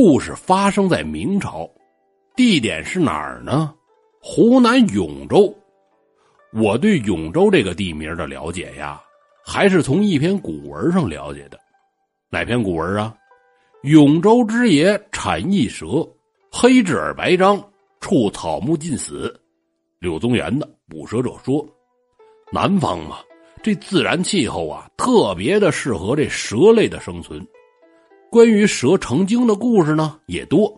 故事发生在明朝，地点是哪儿呢？湖南永州。我对永州这个地名的了解呀，还是从一篇古文上了解的。哪篇古文啊？永州之野产异蛇，黑质而白章，触草木尽死。柳宗元的《捕蛇者说》。南方嘛，这自然气候啊，特别的适合这蛇类的生存。关于蛇成精的故事呢，也多，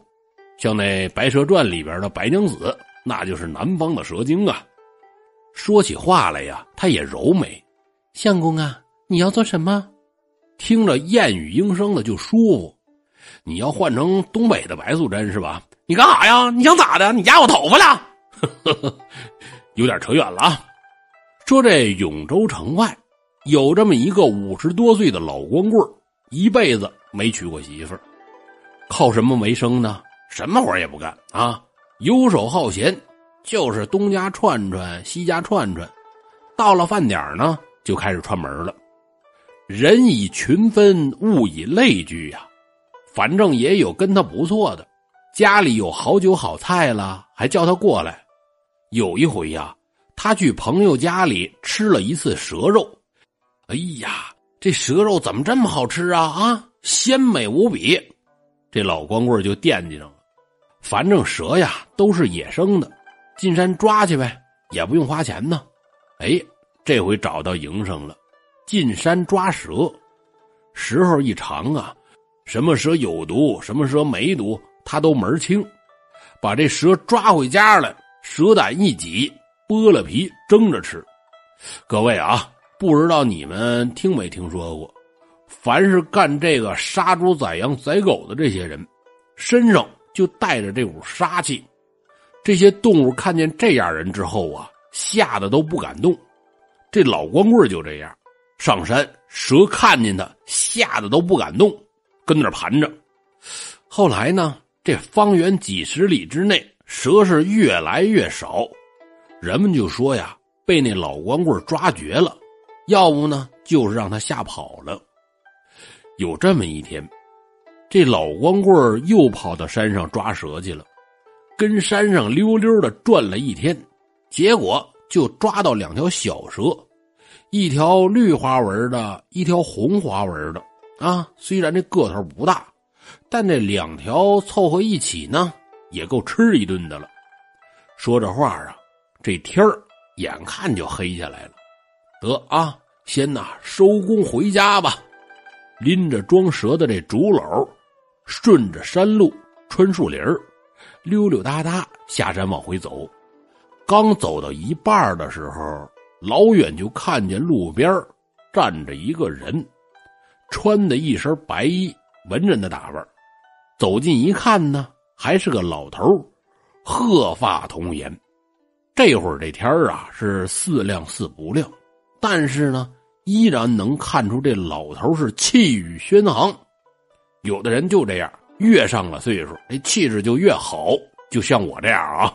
像那《白蛇传》里边的白娘子，那就是南方的蛇精啊。说起话来呀，她也柔美。相公啊，你要做什么？听着燕语莺声的就舒服。你要换成东北的白素贞是吧？你干啥呀？你想咋的？你压我头发了？有点扯远了啊。说这永州城外有这么一个五十多岁的老光棍一辈子没娶过媳妇儿靠什么为生呢？什么活也不干啊，游手好闲，就是东家串串，西家串串。到了饭点呢，就开始串门了。人以群分，物以类聚呀。反正也有跟他不错的，家里有好酒好菜了，还叫他过来。有一回呀。他去朋友家里吃了一次蛇肉，哎呀，这蛇肉怎么这么好吃啊？啊，鲜美无比！这老光棍就惦记上了。反正蛇呀都是野生的，进山抓去呗，也不用花钱呢。哎，这回找到营生了，进山抓蛇，时候一长啊，什么蛇有毒，什么蛇没毒，他都门清。把这蛇抓回家来，蛇胆一挤。剥了皮蒸着吃，各位啊，不知道你们听没听说过？凡是干这个杀猪宰羊宰狗的这些人，身上就带着这股杀气。这些动物看见这样人之后啊，吓得都不敢动。这老光棍就这样，上山蛇看见他，吓得都不敢动，跟那盘着。后来呢，这方圆几十里之内，蛇是越来越少。人们就说呀，被那老光棍抓绝了，要不呢，就是让他吓跑了。有这么一天，这老光棍又跑到山上抓蛇去了，跟山上溜溜的转了一天，结果就抓到两条小蛇，一条绿花纹的，一条红花纹的。啊，虽然这个头不大，但这两条凑合一起呢，也够吃一顿的了。说这话啊。这天儿眼看就黑下来了，得啊，先呐收工回家吧。拎着装蛇的这竹篓，顺着山路穿树林溜溜达达下山往回走。刚走到一半的时候，老远就看见路边站着一个人，穿的一身白衣，文人的打扮。走近一看呢，还是个老头，鹤发童颜。这会儿这天啊是似亮似不亮，但是呢，依然能看出这老头是气宇轩昂。有的人就这样，越上了岁数，这气质就越好，就像我这样啊。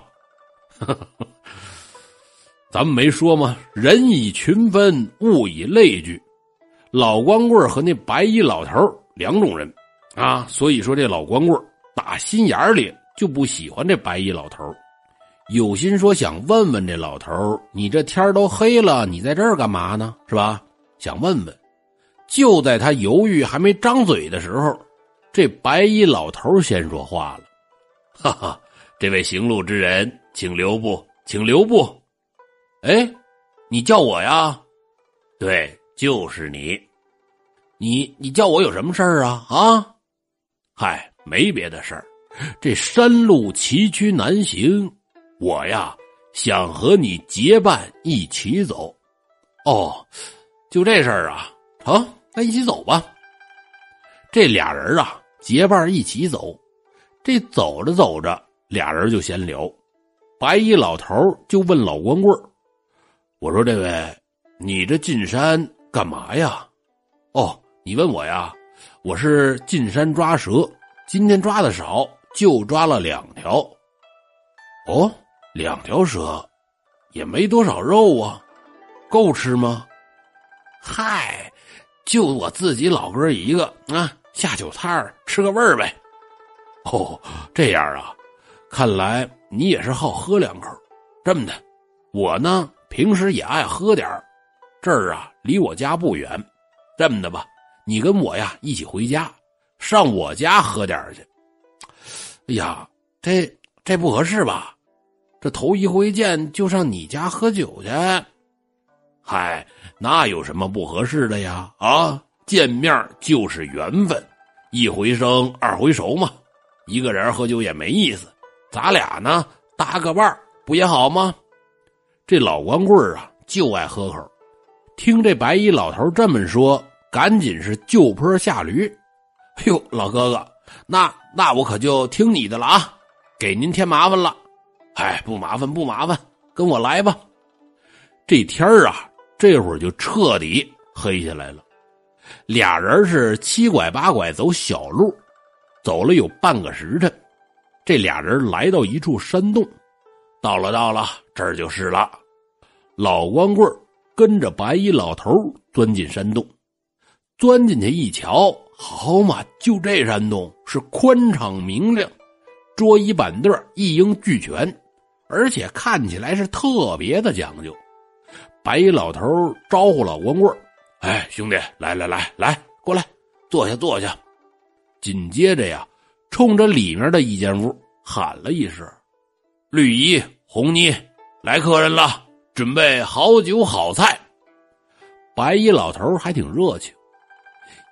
咱们没说吗？人以群分，物以类聚。老光棍和那白衣老头两种人啊，所以说这老光棍打心眼里就不喜欢这白衣老头有心说想问问这老头你这天都黑了，你在这儿干嘛呢？是吧？想问问。就在他犹豫还没张嘴的时候，这白衣老头先说话了：“哈哈，这位行路之人，请留步，请留步。”哎，你叫我呀？对，就是你。你你叫我有什么事儿啊？啊？嗨，没别的事儿，这山路崎岖难行。我呀，想和你结伴一起走。哦，就这事儿啊，成，那一起走吧。这俩人啊，结伴一起走。这走着走着，俩人就闲聊。白衣老头就问老光棍我说这位，你这进山干嘛呀？”“哦，你问我呀，我是进山抓蛇，今天抓的少，就抓了两条。”“哦。”两条蛇，也没多少肉啊，够吃吗？嗨，就我自己老哥一个啊，下酒菜吃个味儿呗。哦，这样啊，看来你也是好喝两口。这么的，我呢平时也爱喝点儿这儿啊离我家不远。这么的吧，你跟我呀一起回家，上我家喝点儿去。哎呀，这这不合适吧？这头一回见就上你家喝酒去？嗨，那有什么不合适的呀？啊，见面就是缘分，一回生二回熟嘛。一个人喝酒也没意思，咱俩呢搭个伴不也好吗？这老光棍啊就爱喝口，听这白衣老头这么说，赶紧是就坡下驴。哎呦，老哥哥，那那我可就听你的了啊，给您添麻烦了。哎，不麻烦不麻烦，跟我来吧。这天儿啊，这会儿就彻底黑下来了。俩人是七拐八拐走小路。走了有半个时辰，这俩人来到一处山洞，到了到了，这儿就是了。老光棍跟着白衣老头钻进山洞，钻进去一瞧，好嘛，就这山洞是宽敞明亮，桌椅板凳一应俱全，而且看起来是特别的讲究。白衣老头招呼老光棍哎，兄弟，来来来来，过来，坐下坐下。”紧接着呀，冲着里面的一间屋喊了一声：“绿衣红衣，来客人了，准备好酒好菜。”白衣老头还挺热情，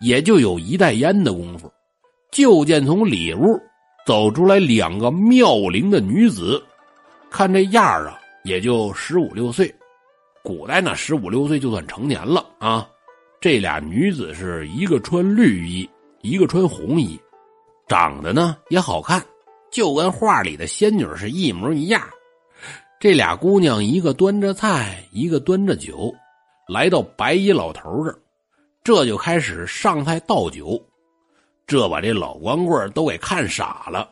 也就有一袋烟的功夫，就见从里屋走出来两个妙龄的女子，看这样啊，也就十五六岁。古代呢十五六岁就算成年了啊。这俩女子是一个穿绿衣。一个穿红衣，长得呢也好看，就跟画里的仙女是一模一样。这俩姑娘，一个端着菜，一个端着酒，来到白衣老头这儿，这就开始上菜倒酒。这把这老光棍都给看傻了，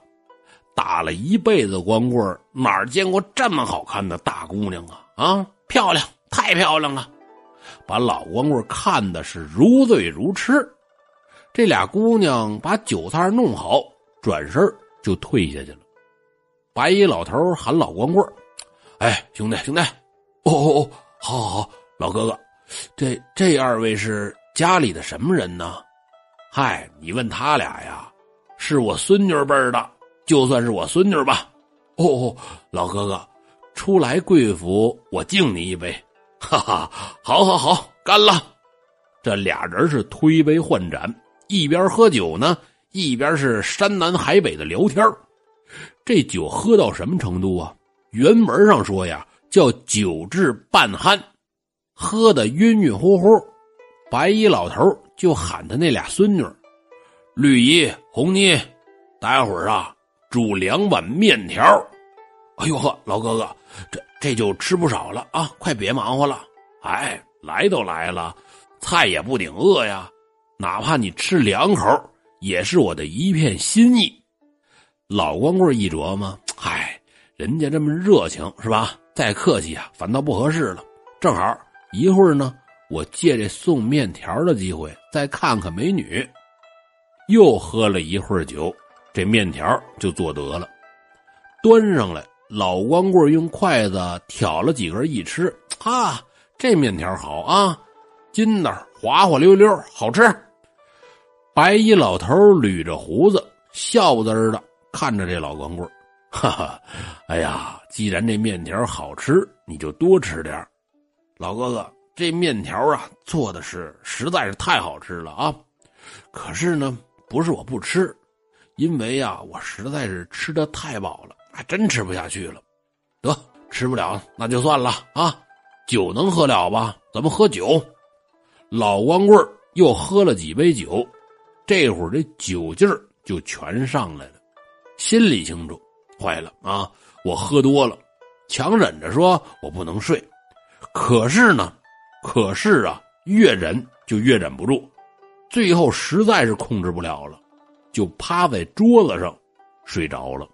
打了一辈子光棍，哪见过这么好看的大姑娘啊？啊，漂亮，太漂亮了，把老光棍看的是如醉如痴。这俩姑娘把酒菜弄好，转身就退下去了。白衣老头喊老光棍哎，兄弟兄弟，哦哦哦，好好好，老哥哥，这这二位是家里的什么人呢？嗨，你问他俩呀，是我孙女辈的，就算是我孙女吧。哦哦，老哥哥，初来贵府，我敬你一杯。哈哈，好好好，干了！这俩人是推杯换盏。一边喝酒呢，一边是山南海北的聊天这酒喝到什么程度啊？原文上说呀，叫酒至半酣，喝的晕晕乎乎。白衣老头就喊他那俩孙女绿衣、红衣，待会儿啊，煮两碗面条。哎呦呵，老哥哥，这这就吃不少了啊！快别忙活了。哎，来都来了，菜也不顶饿呀。哪怕你吃两口，也是我的一片心意。老光棍一琢磨，嗨，人家这么热情是吧？再客气啊，反倒不合适了。正好一会儿呢，我借这送面条的机会再看看美女。又喝了一会儿酒，这面条就做得了，端上来。老光棍用筷子挑了几根一吃，啊，这面条好啊，筋道滑滑溜溜，好吃。白衣老头捋着胡子，笑滋的看着这老光棍 哈哈，哎呀，既然这面条好吃，你就多吃点老哥哥，这面条啊，做的是实在是太好吃了啊！可是呢，不是我不吃，因为呀，我实在是吃的太饱了，还真吃不下去了。得，吃不了那就算了啊。酒能喝了吧？咱们喝酒。老光棍又喝了几杯酒。这会儿这酒劲儿就全上来了，心里清楚，坏了啊！我喝多了，强忍着说我不能睡，可是呢，可是啊，越忍就越忍不住，最后实在是控制不了了，就趴在桌子上睡着了。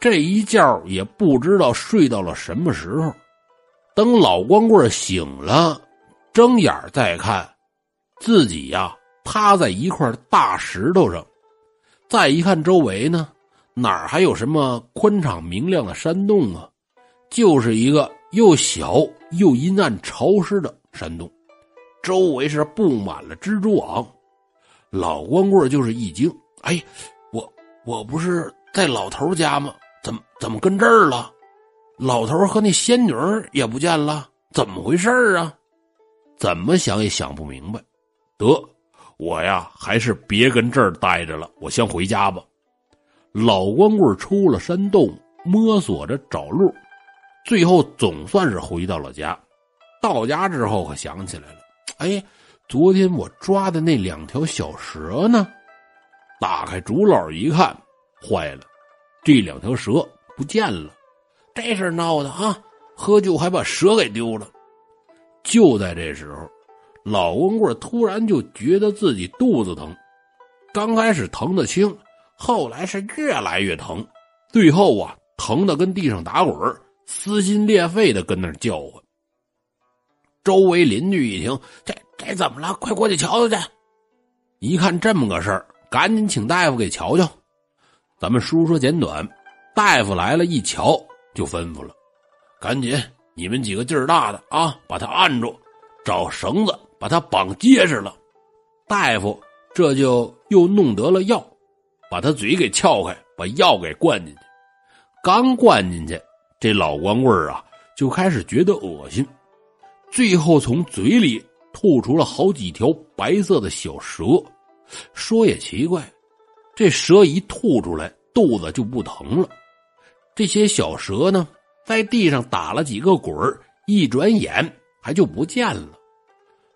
这一觉也不知道睡到了什么时候，等老光棍醒了，睁眼再看，自己呀。趴在一块大石头上，再一看周围呢，哪儿还有什么宽敞明亮的山洞啊？就是一个又小又阴暗潮湿的山洞，周围是布满了蜘蛛网。老光棍就是一惊：“哎，我我不是在老头家吗？怎么怎么跟这儿了？老头和那仙女也不见了，怎么回事啊？怎么想也想不明白。得，我呀还是别跟这儿待着了，我先回家吧。”老光棍出了山洞，摸索着找路。最后总算是回到了家，到家之后可想起来了，哎，昨天我抓的那两条小蛇呢？打开竹篓一看，坏了，这两条蛇不见了，这事闹的啊！喝酒还把蛇给丢了。就在这时候，老光棍突然就觉得自己肚子疼，刚开始疼的轻，后来是越来越疼，最后啊，疼的跟地上打滚撕心裂肺的跟那叫唤。周围邻居一听，这这怎么了？快过去瞧瞧去！一看这么个事儿，赶紧请大夫给瞧瞧。咱们书说简短，大夫来了一瞧，就吩咐了：“赶紧，你们几个劲儿大的啊，把他按住，找绳子把他绑结实了。”大夫这就又弄得了药，把他嘴给撬开，把药给灌进去。刚灌进去。这老光棍啊，就开始觉得恶心，最后从嘴里吐出了好几条白色的小蛇。说也奇怪，这蛇一吐出来，肚子就不疼了。这些小蛇呢，在地上打了几个滚一转眼还就不见了。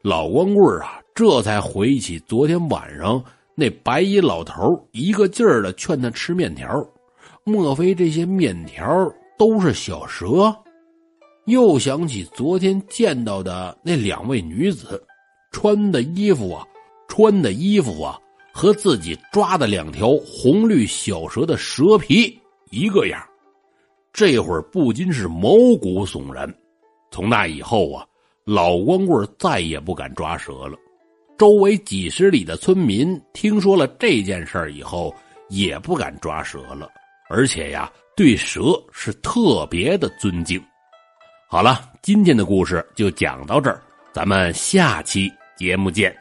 老光棍啊，这才回忆起昨天晚上那白衣老头一个劲儿的劝他吃面条，莫非这些面条？都是小蛇，又想起昨天见到的那两位女子，穿的衣服啊，穿的衣服啊，和自己抓的两条红绿小蛇的蛇皮一个样，这会儿不禁是毛骨悚然。从那以后啊，老光棍再也不敢抓蛇了。周围几十里的村民听说了这件事以后，也不敢抓蛇了，而且呀。对蛇是特别的尊敬。好了，今天的故事就讲到这儿，咱们下期节目见。